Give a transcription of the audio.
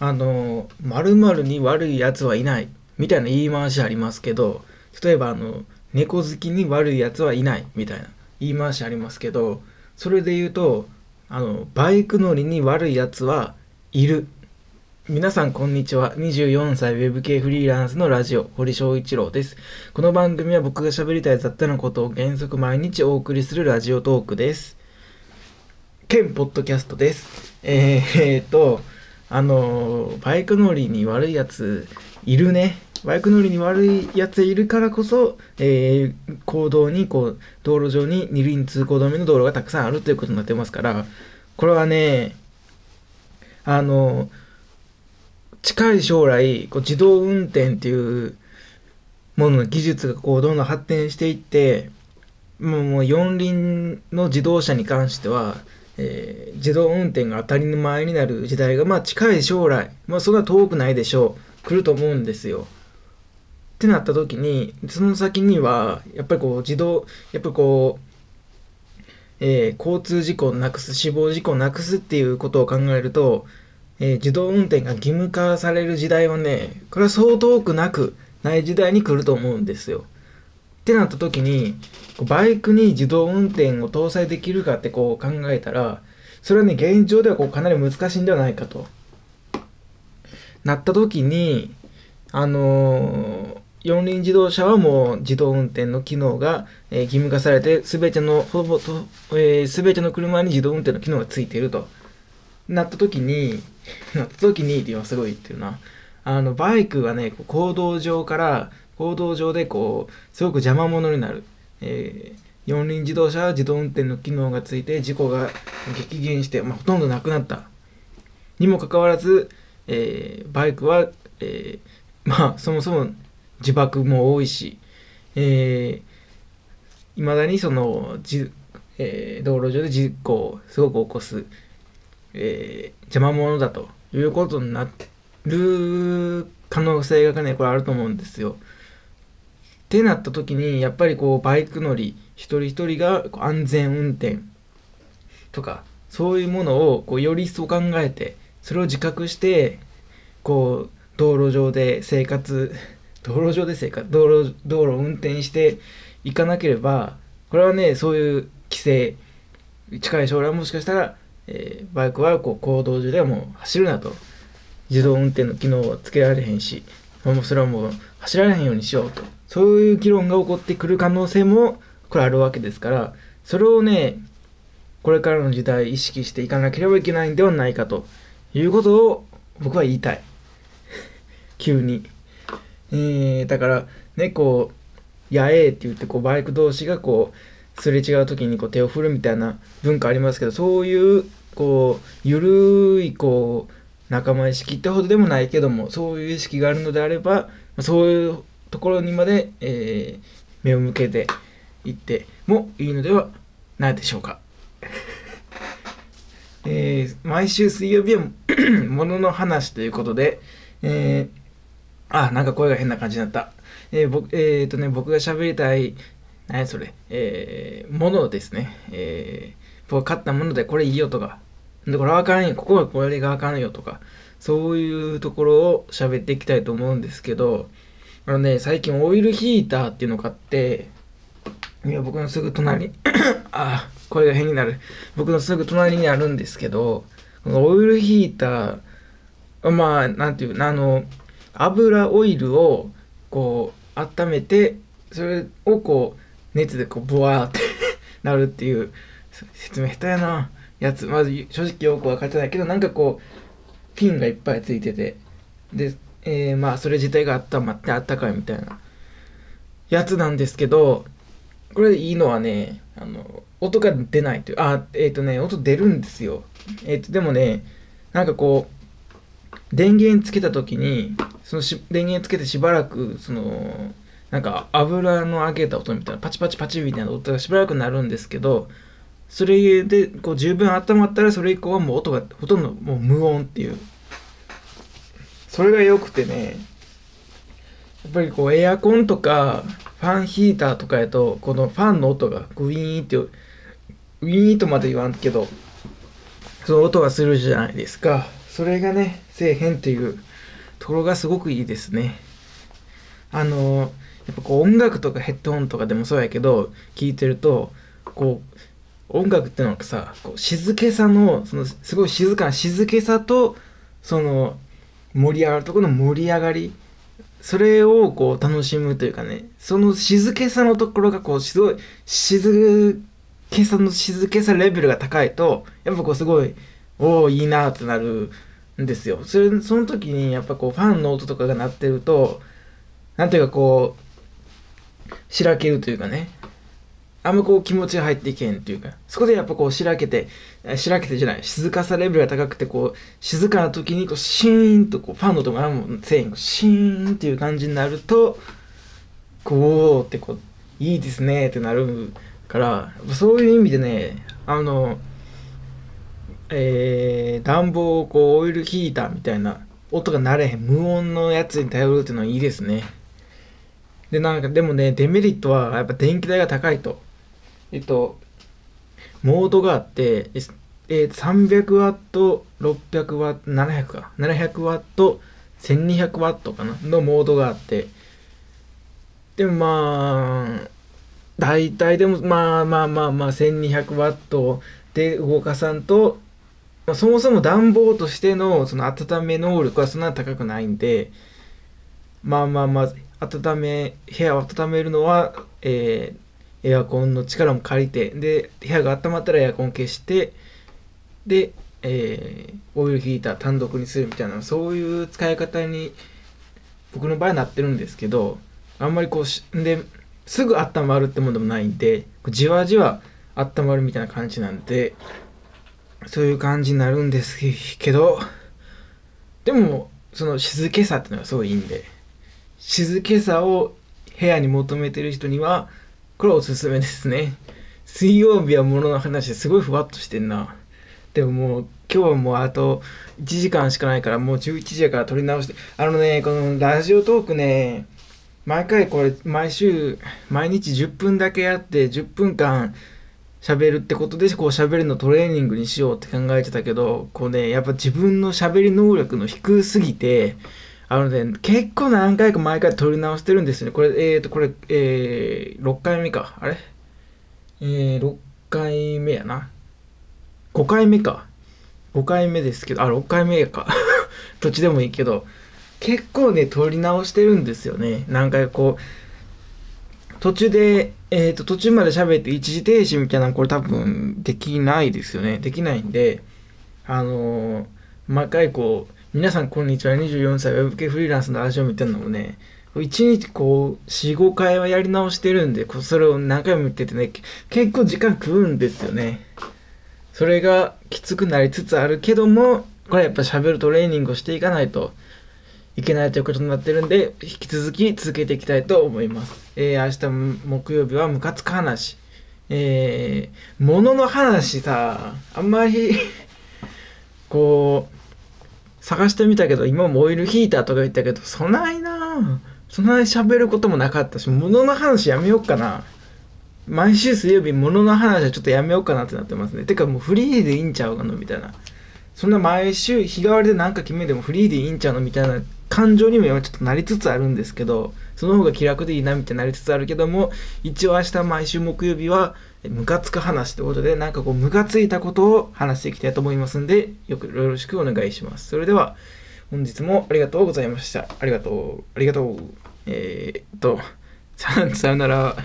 あの〇〇に悪いやつはいない。みたいな言い回しありますけど例えばあの猫好きに悪いやつはいない。みたいな言い回しありますけどそれで言うとあのバイク乗りに悪いやつはいる。皆さんこんにちは。24歳ウェブ系フリーランスのラジオ堀翔一郎です。この番組は僕が喋りたい雑多なことを原則毎日お送りするラジオトークです。兼ポッドキャストです。えー、えー、とあのバイク乗りに悪いやついるね。バイク乗りに悪いやついるからこそ、えー、行動にこう道路上に二輪通行止めの道路がたくさんあるということになってますからこれはねあの近い将来こう自動運転っていうものの技術がこうどんどん発展していってもうもう四輪の自動車に関してはえー、自動運転が当たり前になる時代が、まあ、近い将来、まあ、そんな遠くないでしょう来ると思うんですよ。ってなった時にその先にはやっぱりこう自動やっぱりこう、えー、交通事故をなくす死亡事故をなくすっていうことを考えると、えー、自動運転が義務化される時代はねこれはそう遠くなくない時代に来ると思うんですよ。ってなった時にバイクに自動運転を搭載できるかってこう考えたらそれはね現状ではこうかなり難しいんではないかと。なった時にあのー、四輪自動車はもう自動運転の機能が、えー、義務化されて全てのほぼと、えー、全ての車に自動運転の機能がついていると。なった時に なった時にっていうのはすごい言ってるな。あのバイクがね行動上から行動上でこうすごく邪魔者になる、えー、四輪自動車は自動運転の機能がついて事故が激減して、まあ、ほとんどなくなったにもかかわらず、えー、バイクは、えー、まあそもそも自爆も多いし、えー、だにそのじ、えー、道路上で事故をすごく起こす、えー、邪魔者だということになる可能性がねこれあると思うんですよ。ってなった時にやっぱりこうバイク乗り一人一人が安全運転とかそういうものをこうより一層考えてそれを自覚してこう道路上で生活 道路上で生活道路道路を運転していかなければこれはねそういう規制近い将来もしかしたら、えー、バイクはこう行動上ではもう走るなと。自動運転の機能はつけられへんしもうそれはもう走られへんようにしようと。そういう議論が起こってくる可能性もこれあるわけですからそれをねこれからの時代意識していかなければいけないんではないかということを僕は言いたい。急に、えー、だからねこう「やえー」って言ってこうバイク同士がこうすれ違う時にこう手を振るみたいな文化ありますけどそういうこうゆるいこう仲間意識ってほどでもないけどもそういう意識があるのであればそういうところにまで、えー、目を向けていってもいいのではないでしょうか。えー、毎週水曜日は ものの話ということで、えー、あ、なんか声が変な感じになった。えー、僕、えー、とね、僕が喋りたい、何それ、えー、ものですね。えー、僕が買ったものでこれいいよとか、で、これあかんよ、ここはこれがあかんよとか、そういうところを喋っていきたいと思うんですけど、あのね、最近オイルヒーターっていうのを買って、いや、僕のすぐ隣 あ、あ声が変になる。僕のすぐ隣にあるんですけど、このオイルヒーター、まあ、なんていう、あの、油オイルをこう、温めて、それをこう、熱でこう、ブワーって なるっていう、説明下手やな。やつ、まず正直よく分かってないけど、なんかこう、ピンがいっぱいついてて、で、えー、まあそれ自体が温まってあったかいみたいな。やつなんですけどこれでいいのはねあの音が出ないというあえっ、ー、とね音出るんですよ。えっ、ー、とでもねなんかこう電源つけた時にそのし電源つけてしばらくそのなんか油の揚げた音みたいなパチパチパチみたいな音がしばらくなるんですけどそれでこう十分温まったらそれ以降はもう音がほとんどもう無音っていう。それが良くてねやっぱりこうエアコンとかファンヒーターとかやとこのファンの音がグイーンってウィーンとまで言わんけどその音がするじゃないですか。それがねせえへんっていうところがすごくいいですね。あのやっぱこう音楽とかヘッドホンとかでもそうやけど聞いてるとこう音楽ってのはさこう静けさのそのすごい静かな静けさとその盛り上がるとこの盛り上がりそれをこう楽しむというかねその静けさのところがこうすごい静けさの静けさレベルが高いとやっぱこうすごいおおいいなってなるんですよ。それその時にやっぱこうファンの音とかが鳴ってるとなんていうかこうしらけるというかねあんまこう気持ちが入っていけんっていうか、そこでやっぱこうしらけて、しらけてじゃない、静かさレベルが高くて、こう、静かな時にこうシーンとこうファンの音が何もせえん、シーンっていう感じになると、こうってこう、いいですねってなるから、そういう意味でね、あの、えー、暖房こうオイルヒーターみたいな音が鳴れへん無音のやつに頼るっていうのはいいですね。で、なんかでもね、デメリットはやっぱ電気代が高いと。えっと、モードがあって、えー、300ワット、600ワット、700か。700ワット、1200ワットかなのモードがあって、でもまあ、大体でもまあまあまあまあ1200ワットで動かさんと、まあ、そもそも暖房としてのその温め能力はそんなに高くないんで、まあまあまあ、温め、部屋を温めるのは、えー、エアコンの力も借りてで部屋が温まったらエアコン消してで、えー、オイルヒーター単独にするみたいなそういう使い方に僕の場合はなってるんですけどあんまりこうしですぐ温まるってものでもないんでじわじわ温まるみたいな感じなんでそういう感じになるんですけどでもその静けさっていうのはすごいいいんで静けさを部屋に求めてる人にはこれおすすめですね。水曜日はものの話すごいふわっとしてんな。でももう今日はもうあと1時間しかないからもう11時やから撮り直して。あのね、このラジオトークね、毎回これ毎週毎日10分だけやって10分間喋るってことでこう喋るのトレーニングにしようって考えてたけどこうねやっぱ自分の喋り能力の低すぎてあのね、結構何回か毎回撮り直してるんですよね。これ、えっ、ー、と、これ、えー、6回目か。あれ？えー、6回目やな。5回目か。5回目ですけど、あ、6回目か。どっちでもいいけど、結構ね、撮り直してるんですよね。何回かこう、途中で、えっ、ー、と、途中まで喋って一時停止みたいなのこれ多分できないですよね。できないんで、あのー、毎回こう、皆さんこんにちは。24歳ウェブ系フリーランスのラジオ見てるのもね1日こう45回はやり直してるんでそれを何回も見ててね結構時間食うんですよね。それがきつくなりつつあるけどもこれやっぱ喋るトレーニングをしていかないといけないということになってるんで引き続き続けていきたいと思います。えー、明日木曜日はムカつく話。えー、物の話さあんまりこう探してみたけど、今もオイルヒーターとか言ったけど、そないなそない喋ることもなかったし、物の話やめようかな。毎週水曜日、物の話はちょっとやめようかなってなってますね。てかもうフリーでいいんちゃうかのみたいな。そんな毎週日替わりで何か決めてもフリーでいいんちゃうのみたいな感情にも今ちょっとなりつつあるんですけど、その方が気楽でいいなみたいになりつつあるけども、一応明日毎週木曜日は、ムカつく話ってことで、なんかこう、ムカついたことを話していきたいと思いますんで、よくよろしくお願いします。それでは、本日もありがとうございました。ありがとう。ありがとう。えー、っと、さよなら。